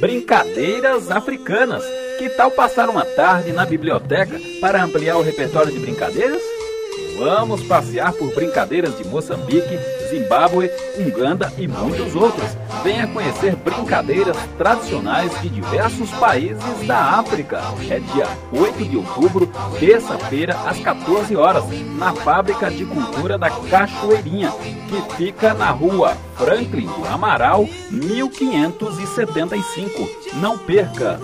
Brincadeiras Africanas. Que tal passar uma tarde na biblioteca para ampliar o repertório de brincadeiras? Vamos passear por brincadeiras de Moçambique, Zimbábue, Uganda e muitos outros. Venha conhecer brincadeiras tradicionais de diversos países da África. É dia 8 de outubro, terça-feira, às 14 horas, na Fábrica de Cultura da Cachoeirinha, que fica na rua Franklin do Amaral, 1575. Não perca!